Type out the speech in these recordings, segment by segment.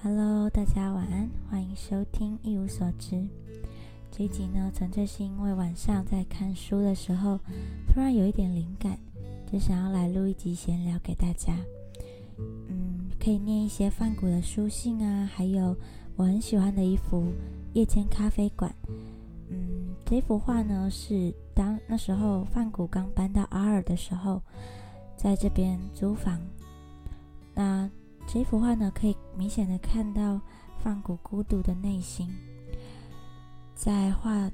Hello，大家晚安，欢迎收听一无所知。这一集呢，纯粹是因为晚上在看书的时候，突然有一点灵感，就想要来录一集闲聊给大家。嗯，可以念一些梵谷的书信啊，还有我很喜欢的一幅《夜间咖啡馆》。嗯，这幅画呢是当那时候梵谷刚搬到阿尔的时候，在这边租房。那这幅画呢，可以明显的看到梵谷孤独的内心。在画，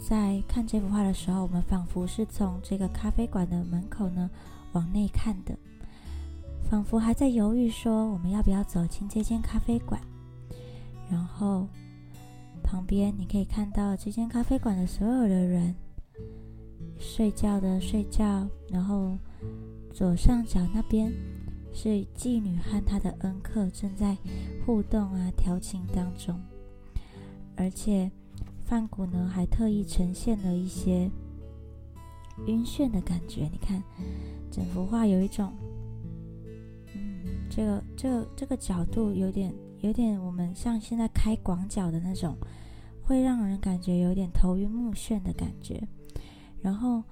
在看这幅画的时候，我们仿佛是从这个咖啡馆的门口呢往内看的，仿佛还在犹豫说我们要不要走进这间咖啡馆。然后旁边你可以看到这间咖啡馆的所有的人，睡觉的睡觉，然后左上角那边是妓女和她的恩客正在互动啊调情当中，而且。梵谷呢，还特意呈现了一些晕眩的感觉。你看，整幅画有一种，嗯，这个、这个、这个角度有点、有点，我们像现在开广角的那种，会让人感觉有点头晕目眩的感觉。然后，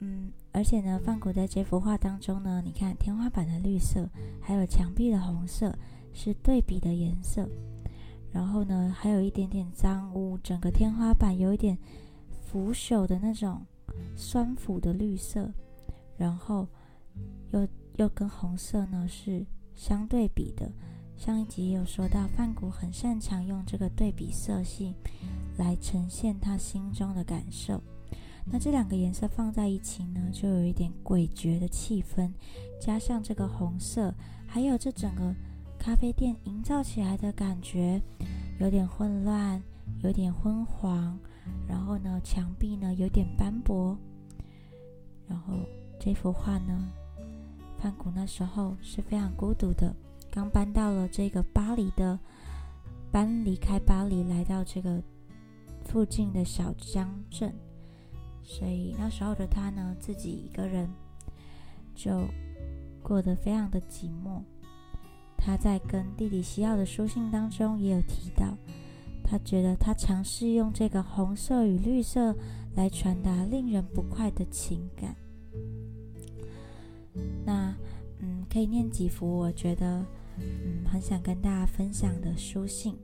嗯，而且呢，梵谷在这幅画当中呢，你看天花板的绿色，还有墙壁的红色，是对比的颜色。然后呢，还有一点点脏污，整个天花板有一点腐朽的那种酸腐的绿色，然后又又跟红色呢是相对比的。上一集有说到，范谷很擅长用这个对比色系来呈现他心中的感受。那这两个颜色放在一起呢，就有一点诡谲的气氛，加上这个红色，还有这整个。咖啡店营造起来的感觉有点混乱，有点昏黄，然后呢，墙壁呢有点斑驳。然后这幅画呢，梵谷那时候是非常孤独的，刚搬到了这个巴黎的，搬离开巴黎来到这个附近的小乡镇，所以那时候的他呢，自己一个人就过得非常的寂寞。他在跟弟弟西奥的书信当中也有提到，他觉得他尝试用这个红色与绿色来传达令人不快的情感。那，嗯，可以念几幅我觉得，嗯，很想跟大家分享的书信。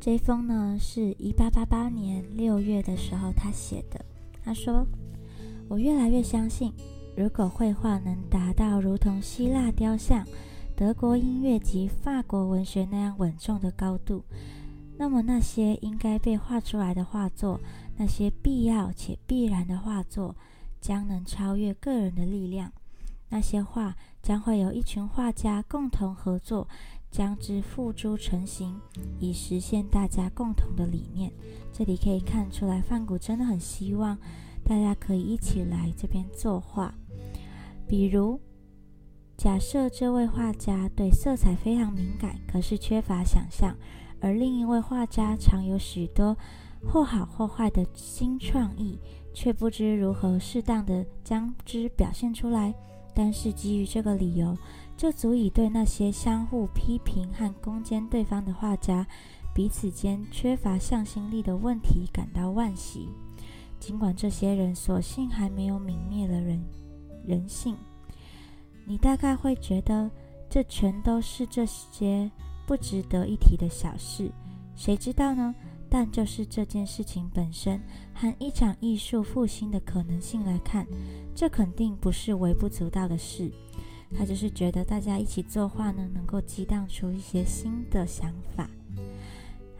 这封呢是一八八八年六月的时候他写的。他说：“我越来越相信，如果绘画能达到如同希腊雕像。”德国音乐及法国文学那样稳重的高度，那么那些应该被画出来的画作，那些必要且必然的画作，将能超越个人的力量。那些画将会有一群画家共同合作，将之付诸成型，以实现大家共同的理念。这里可以看出来，范谷真的很希望大家可以一起来这边作画，比如。假设这位画家对色彩非常敏感，可是缺乏想象；而另一位画家常有许多或好或坏的新创意，却不知如何适当的将之表现出来。但是基于这个理由，就足以对那些相互批评和攻坚对方的画家彼此间缺乏向心力的问题感到惋惜。尽管这些人所幸还没有泯灭了人人性。你大概会觉得这全都是这些不值得一提的小事，谁知道呢？但就是这件事情本身和一场艺术复兴的可能性来看，这肯定不是微不足道的事。他就是觉得大家一起作画呢，能够激荡出一些新的想法。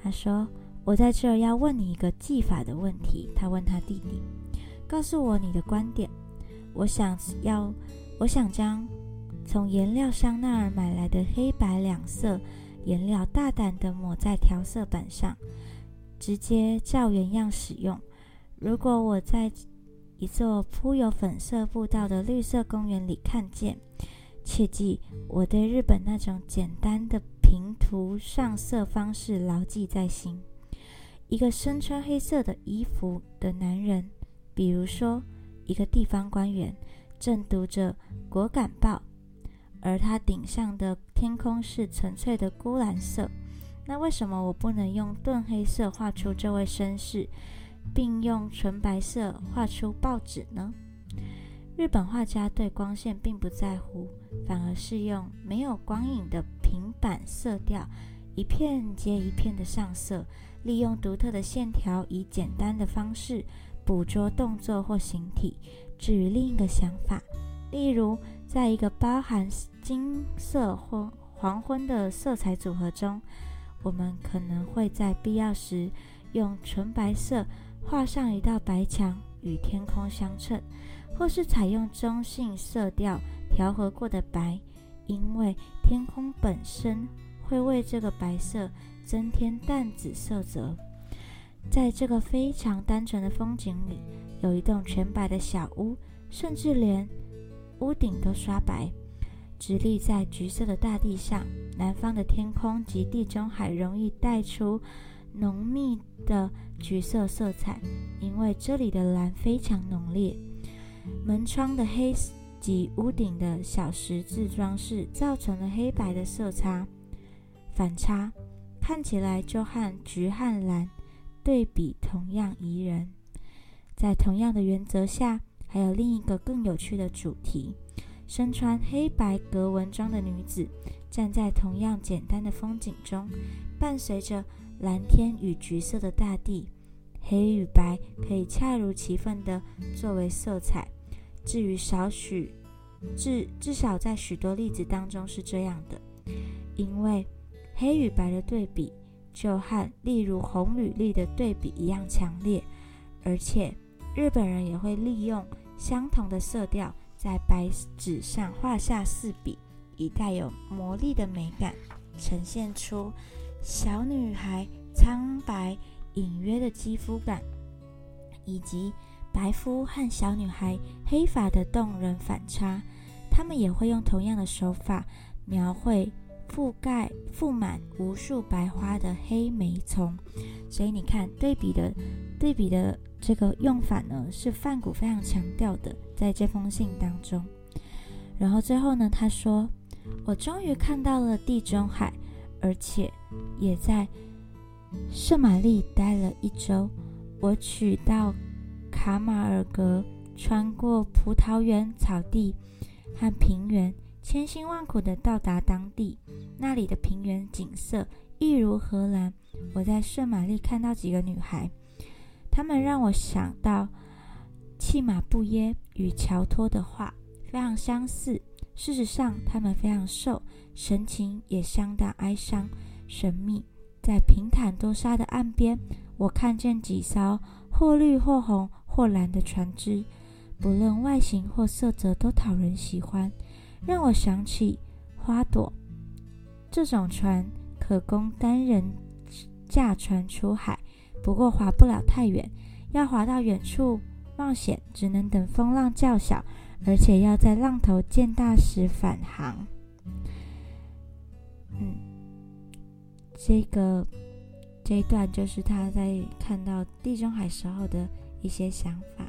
他说：“我在这儿要问你一个技法的问题。”他问他弟弟：“告诉我你的观点。”我想要。我想将从颜料香奈儿买来的黑白两色颜料大胆地抹在调色板上，直接照原样使用。如果我在一座铺有粉色步道的绿色公园里看见，切记我对日本那种简单的平涂上色方式牢记在心。一个身穿黑色的衣服的男人，比如说一个地方官员。正读着《果敢报》，而它顶上的天空是纯粹的钴蓝色。那为什么我不能用钝黑色画出这位绅士，并用纯白色画出报纸呢？日本画家对光线并不在乎，反而是用没有光影的平板色调，一片接一片的上色，利用独特的线条，以简单的方式捕捉动作或形体。至于另一个想法，例如在一个包含金色或黄昏的色彩组合中，我们可能会在必要时用纯白色画上一道白墙，与天空相称。或是采用中性色调调和过的白，因为天空本身会为这个白色增添淡紫色泽。在这个非常单纯的风景里，有一栋全白的小屋，甚至连屋顶都刷白，直立在橘色的大地上。南方的天空及地中海容易带出浓密的橘色色彩，因为这里的蓝非常浓烈。门窗的黑及屋顶的小十字装饰造成了黑白的色差反差，看起来就和橘和蓝对比同样宜人。在同样的原则下，还有另一个更有趣的主题：身穿黑白格纹装的女子站在同样简单的风景中，伴随着蓝天与橘色的大地，黑与白可以恰如其分地作为色彩。至于少许，至至少在许多例子当中是这样的，因为黑与白的对比就和例如红与绿的对比一样强烈，而且日本人也会利用相同的色调在白纸上画下四笔，以带有魔力的美感，呈现出小女孩苍白隐约的肌肤感，以及。白肤和小女孩黑发的动人反差，他们也会用同样的手法描绘覆盖覆满无数白花的黑莓丛。所以你看，对比的对比的这个用法呢，是范古非常强调的，在这封信当中。然后最后呢，他说：“我终于看到了地中海，而且也在圣玛丽待了一周。我取到。”卡马尔格穿过葡萄园草地和平原，千辛万苦地到达当地。那里的平原景色一如荷兰。我在圣玛丽看到几个女孩，她们让我想到契马布耶与乔托的画，非常相似。事实上，她们非常瘦，神情也相当哀伤、神秘。在平坦多沙的岸边，我看见几艘或绿或红。或蓝的船只，不论外形或色泽都讨人喜欢，让我想起花朵。这种船可供单人驾船出海，不过划不了太远。要划到远处冒险，只能等风浪较小，而且要在浪头渐大时返航。嗯，这个这一段就是他在看到地中海时候的。一些想法，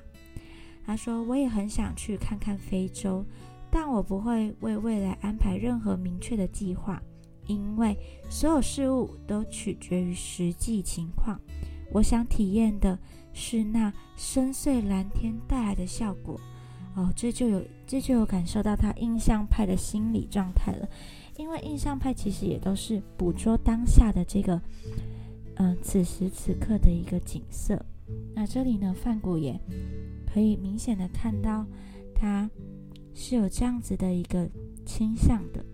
他说：“我也很想去看看非洲，但我不会为未来安排任何明确的计划，因为所有事物都取决于实际情况。我想体验的是那深邃蓝天带来的效果。哦，这就有这就有感受到他印象派的心理状态了，因为印象派其实也都是捕捉当下的这个，嗯，此时此刻的一个景色。”那这里呢，范谷也可以明显的看到，他是有这样子的一个倾向的。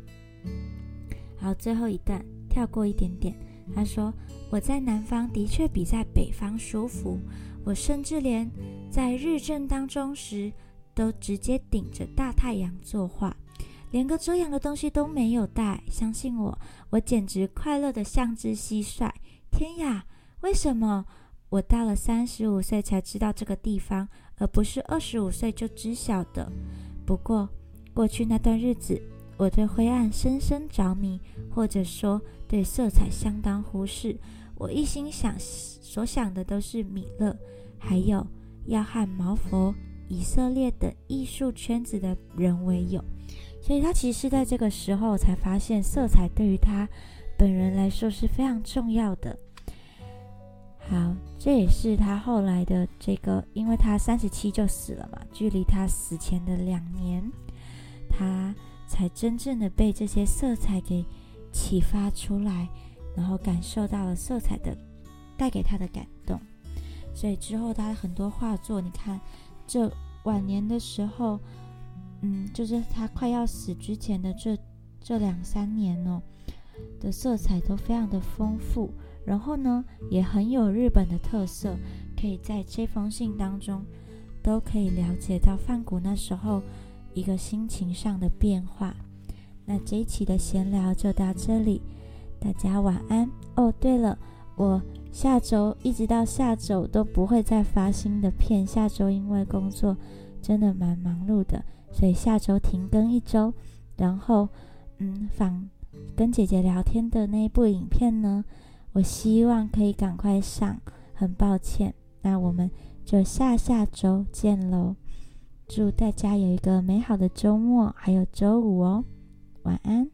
好，最后一段跳过一点点。他说：“我在南方的确比在北方舒服，我甚至连在日正当中时都直接顶着大太阳作画，连个遮阳的东西都没有带。相信我，我简直快乐的像只蟋蟀。天呀，为什么？”我到了三十五岁才知道这个地方，而不是二十五岁就知晓的。不过，过去那段日子，我对灰暗深深着迷，或者说对色彩相当忽视。我一心想所想的都是米勒，还有要和毛佛、以色列等艺术圈子的人为友。所以他其实是在这个时候才发现，色彩对于他本人来说是非常重要的。好，这也是他后来的这个，因为他三十七就死了嘛，距离他死前的两年，他才真正的被这些色彩给启发出来，然后感受到了色彩的带给他的感动。所以之后他很多画作，你看这晚年的时候，嗯，就是他快要死之前的这这两三年哦，的色彩都非常的丰富。然后呢，也很有日本的特色，可以在这封信当中，都可以了解到范谷那时候一个心情上的变化。那这一期的闲聊就到这里，大家晚安哦。对了，我下周一直到下周都不会再发新的片，下周因为工作真的蛮忙碌的，所以下周停更一周。然后，嗯，访跟姐姐聊天的那一部影片呢？我希望可以赶快上，很抱歉，那我们就下下周见喽！祝大家有一个美好的周末，还有周五哦，晚安。